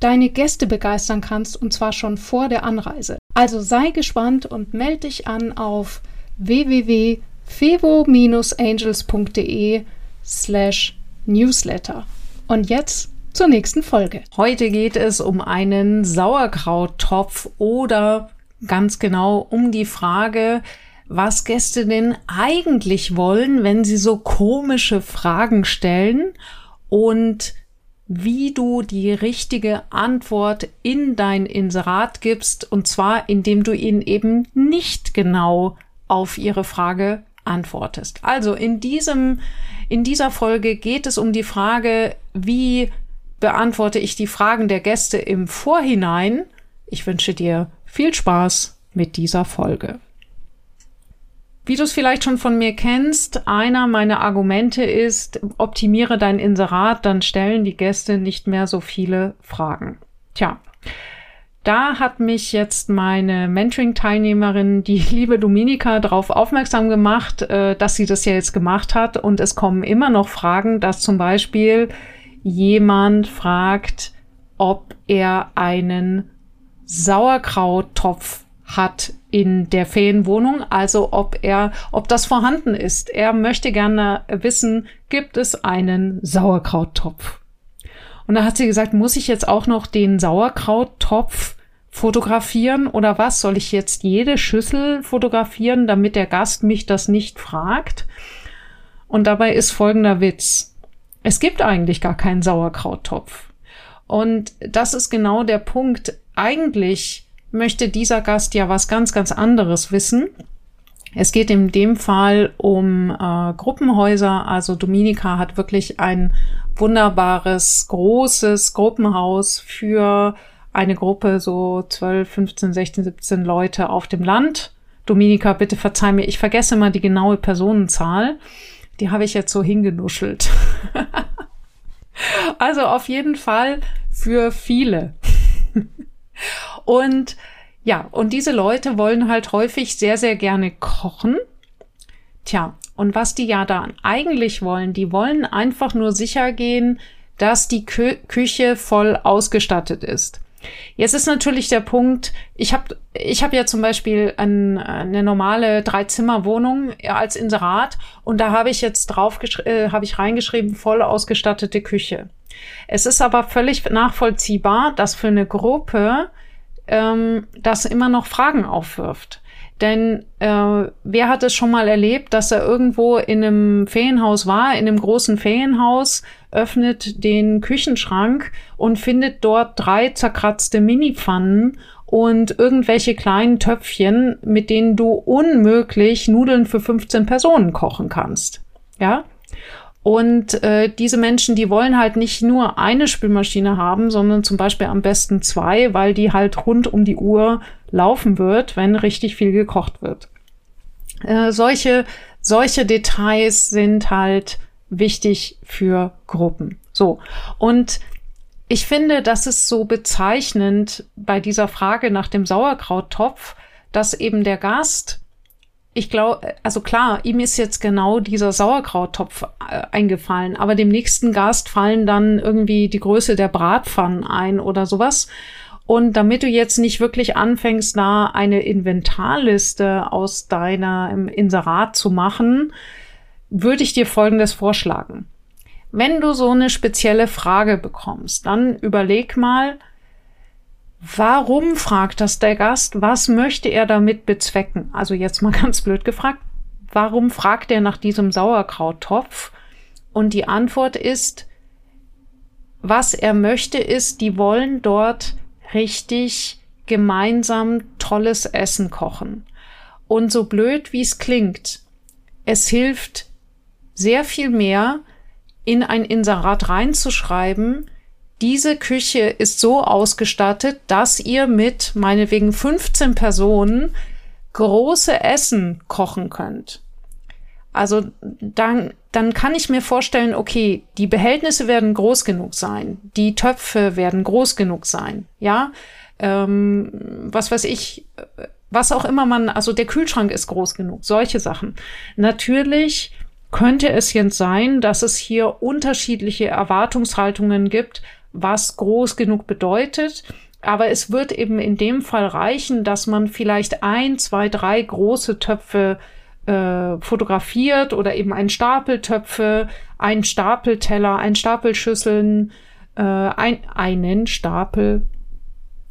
deine Gäste begeistern kannst, und zwar schon vor der Anreise. Also sei gespannt und melde dich an auf www.fevo-angels.de slash newsletter. Und jetzt zur nächsten Folge. Heute geht es um einen Sauerkrauttopf oder ganz genau um die Frage, was Gäste denn eigentlich wollen, wenn sie so komische Fragen stellen und wie du die richtige Antwort in dein Inserat gibst und zwar indem du ihnen eben nicht genau auf ihre Frage antwortest. Also in diesem in dieser Folge geht es um die Frage, wie beantworte ich die Fragen der Gäste im Vorhinein. Ich wünsche dir viel Spaß mit dieser Folge. Wie du es vielleicht schon von mir kennst, einer meiner Argumente ist, optimiere dein Inserat, dann stellen die Gäste nicht mehr so viele Fragen. Tja, da hat mich jetzt meine Mentoring-Teilnehmerin, die liebe Dominika, darauf aufmerksam gemacht, äh, dass sie das ja jetzt gemacht hat. Und es kommen immer noch Fragen, dass zum Beispiel jemand fragt, ob er einen Sauerkrauttopf hat in der Ferienwohnung, also ob er, ob das vorhanden ist. Er möchte gerne wissen, gibt es einen Sauerkrauttopf? Und da hat sie gesagt, muss ich jetzt auch noch den Sauerkrauttopf fotografieren oder was? Soll ich jetzt jede Schüssel fotografieren, damit der Gast mich das nicht fragt? Und dabei ist folgender Witz. Es gibt eigentlich gar keinen Sauerkrauttopf. Und das ist genau der Punkt. Eigentlich möchte dieser Gast ja was ganz, ganz anderes wissen. Es geht in dem Fall um äh, Gruppenhäuser. Also Dominika hat wirklich ein wunderbares, großes Gruppenhaus für eine Gruppe, so 12, 15, 16, 17 Leute auf dem Land. Dominika, bitte verzeih mir, ich vergesse mal die genaue Personenzahl. Die habe ich jetzt so hingenuschelt. also auf jeden Fall für viele. und ja, und diese Leute wollen halt häufig sehr, sehr gerne kochen. Tja, und was die ja dann eigentlich wollen, die wollen einfach nur sicher gehen, dass die Kü Küche voll ausgestattet ist. Jetzt ist natürlich der Punkt, ich habe ich hab ja zum Beispiel ein, eine normale Dreizimmerwohnung als Inserat und da habe ich jetzt drauf äh, habe ich reingeschrieben, voll ausgestattete Küche. Es ist aber völlig nachvollziehbar, dass für eine Gruppe ähm, das immer noch Fragen aufwirft. Denn äh, wer hat es schon mal erlebt, dass er irgendwo in einem Ferienhaus war, in einem großen Ferienhaus, öffnet den Küchenschrank und findet dort drei zerkratzte Minipfannen und irgendwelche kleinen Töpfchen, mit denen du unmöglich Nudeln für 15 Personen kochen kannst. Ja? Und äh, diese Menschen, die wollen halt nicht nur eine Spülmaschine haben, sondern zum Beispiel am besten zwei, weil die halt rund um die Uhr laufen wird, wenn richtig viel gekocht wird. Äh, solche, solche Details sind halt wichtig für Gruppen. So. Und ich finde, das ist so bezeichnend bei dieser Frage nach dem Sauerkrauttopf, dass eben der Gast ich glaube, also klar, ihm ist jetzt genau dieser Sauerkrauttopf äh, eingefallen, aber dem nächsten Gast fallen dann irgendwie die Größe der Bratpfannen ein oder sowas. Und damit du jetzt nicht wirklich anfängst, da eine Inventarliste aus deinem Inserat zu machen, würde ich dir Folgendes vorschlagen. Wenn du so eine spezielle Frage bekommst, dann überleg mal, Warum fragt das der Gast? Was möchte er damit bezwecken? Also jetzt mal ganz blöd gefragt. Warum fragt er nach diesem Sauerkrauttopf? Und die Antwort ist, was er möchte, ist, die wollen dort richtig gemeinsam tolles Essen kochen. Und so blöd wie es klingt, es hilft sehr viel mehr, in ein Inserat reinzuschreiben, diese Küche ist so ausgestattet, dass ihr mit meinetwegen 15 Personen große Essen kochen könnt. Also dann, dann kann ich mir vorstellen, okay, die Behältnisse werden groß genug sein, die Töpfe werden groß genug sein, ja, ähm, was weiß ich, was auch immer man, also der Kühlschrank ist groß genug, solche Sachen. Natürlich könnte es jetzt sein, dass es hier unterschiedliche Erwartungshaltungen gibt, was groß genug bedeutet. Aber es wird eben in dem Fall reichen, dass man vielleicht ein, zwei, drei große Töpfe äh, fotografiert oder eben ein Stapel Töpfe, ein Stapel Teller, ein Stapel Schüsseln, äh, ein, einen Stapel,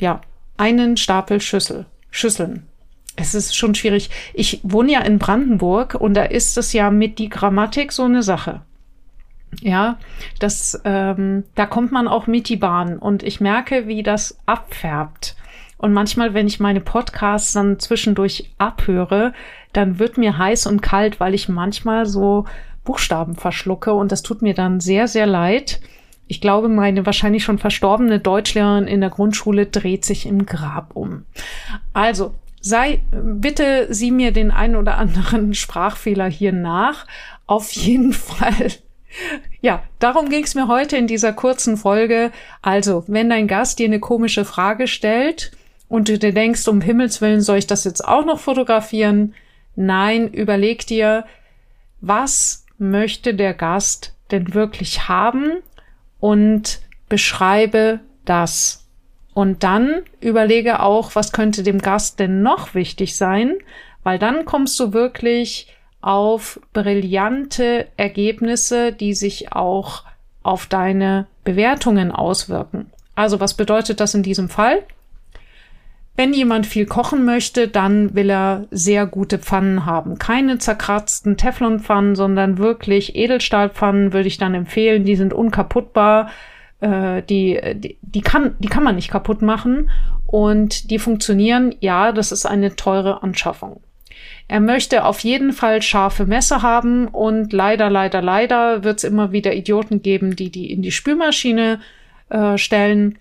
ja, einen Stapel Schüssel, Schüsseln. Es ist schon schwierig. Ich wohne ja in Brandenburg und da ist es ja mit die Grammatik so eine Sache. Ja, das, ähm, da kommt man auch mit die Bahn und ich merke, wie das abfärbt. Und manchmal, wenn ich meine Podcasts dann zwischendurch abhöre, dann wird mir heiß und kalt, weil ich manchmal so Buchstaben verschlucke und das tut mir dann sehr, sehr leid. Ich glaube, meine wahrscheinlich schon verstorbene Deutschlehrerin in der Grundschule dreht sich im Grab um. Also, sei, bitte sieh mir den einen oder anderen Sprachfehler hier nach. Auf jeden Fall ja, darum ging es mir heute in dieser kurzen Folge. Also, wenn dein Gast dir eine komische Frage stellt und du dir denkst, um Himmels Willen soll ich das jetzt auch noch fotografieren? Nein, überleg dir, was möchte der Gast denn wirklich haben und beschreibe das. Und dann überlege auch, was könnte dem Gast denn noch wichtig sein, weil dann kommst du wirklich auf brillante Ergebnisse, die sich auch auf deine Bewertungen auswirken. Also was bedeutet das in diesem Fall? Wenn jemand viel kochen möchte, dann will er sehr gute Pfannen haben. Keine zerkratzten Teflonpfannen, sondern wirklich Edelstahlpfannen würde ich dann empfehlen. Die sind unkaputtbar. Äh, die, die, die, kann, die kann man nicht kaputt machen. Und die funktionieren. Ja, das ist eine teure Anschaffung. Er möchte auf jeden Fall scharfe Messer haben und leider, leider, leider wird es immer wieder Idioten geben, die die in die Spülmaschine äh, stellen.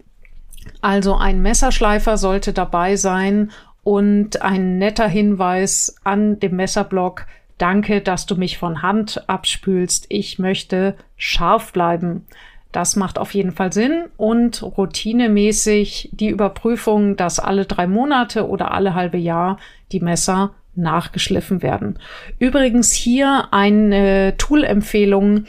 Also ein Messerschleifer sollte dabei sein und ein netter Hinweis an dem Messerblock. Danke, dass du mich von Hand abspülst. Ich möchte scharf bleiben. Das macht auf jeden Fall Sinn und routinemäßig die Überprüfung, dass alle drei Monate oder alle halbe Jahr die Messer nachgeschliffen werden. Übrigens hier eine Tool-Empfehlung.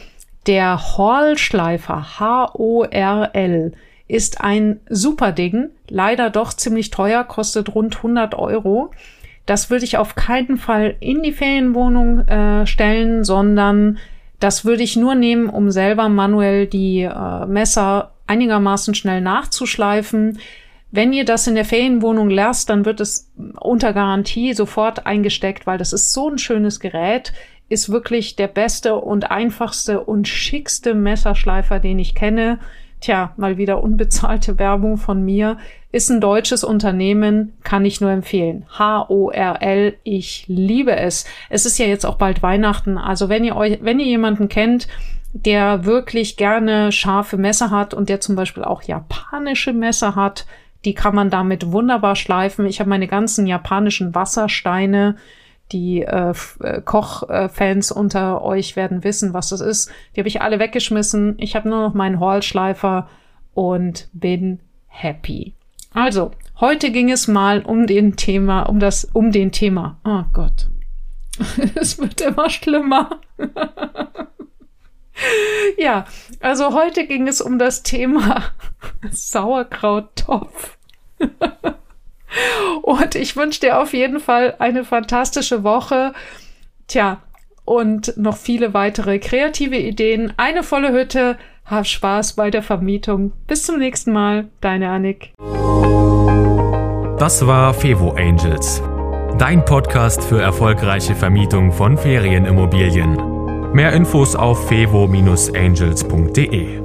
Der Hall-Schleifer H-O-R-L ist ein super Ding, leider doch ziemlich teuer, kostet rund 100 Euro. Das würde ich auf keinen Fall in die Ferienwohnung äh, stellen, sondern das würde ich nur nehmen, um selber manuell die äh, Messer einigermaßen schnell nachzuschleifen. Wenn ihr das in der Ferienwohnung lasst, dann wird es unter Garantie sofort eingesteckt, weil das ist so ein schönes Gerät, ist wirklich der beste und einfachste und schickste Messerschleifer, den ich kenne. Tja, mal wieder unbezahlte Werbung von mir. Ist ein deutsches Unternehmen, kann ich nur empfehlen. H-O-R-L, ich liebe es. Es ist ja jetzt auch bald Weihnachten, also wenn ihr euch, wenn ihr jemanden kennt, der wirklich gerne scharfe Messer hat und der zum Beispiel auch japanische Messer hat, die kann man damit wunderbar schleifen. Ich habe meine ganzen japanischen Wassersteine. Die äh, äh Kochfans unter euch werden wissen, was das ist. Die habe ich alle weggeschmissen. Ich habe nur noch meinen Horlschleifer und bin happy. Also, heute ging es mal um den Thema, um das, um den Thema. Oh Gott. es wird immer schlimmer. ja, also heute ging es um das Thema Sauerkrauttopf. und ich wünsche dir auf jeden Fall eine fantastische Woche. Tja, und noch viele weitere kreative Ideen. Eine volle Hütte. Hab Spaß bei der Vermietung. Bis zum nächsten Mal. Deine Annik. Das war Fevo Angels. Dein Podcast für erfolgreiche Vermietung von Ferienimmobilien. Mehr Infos auf fevo-angels.de.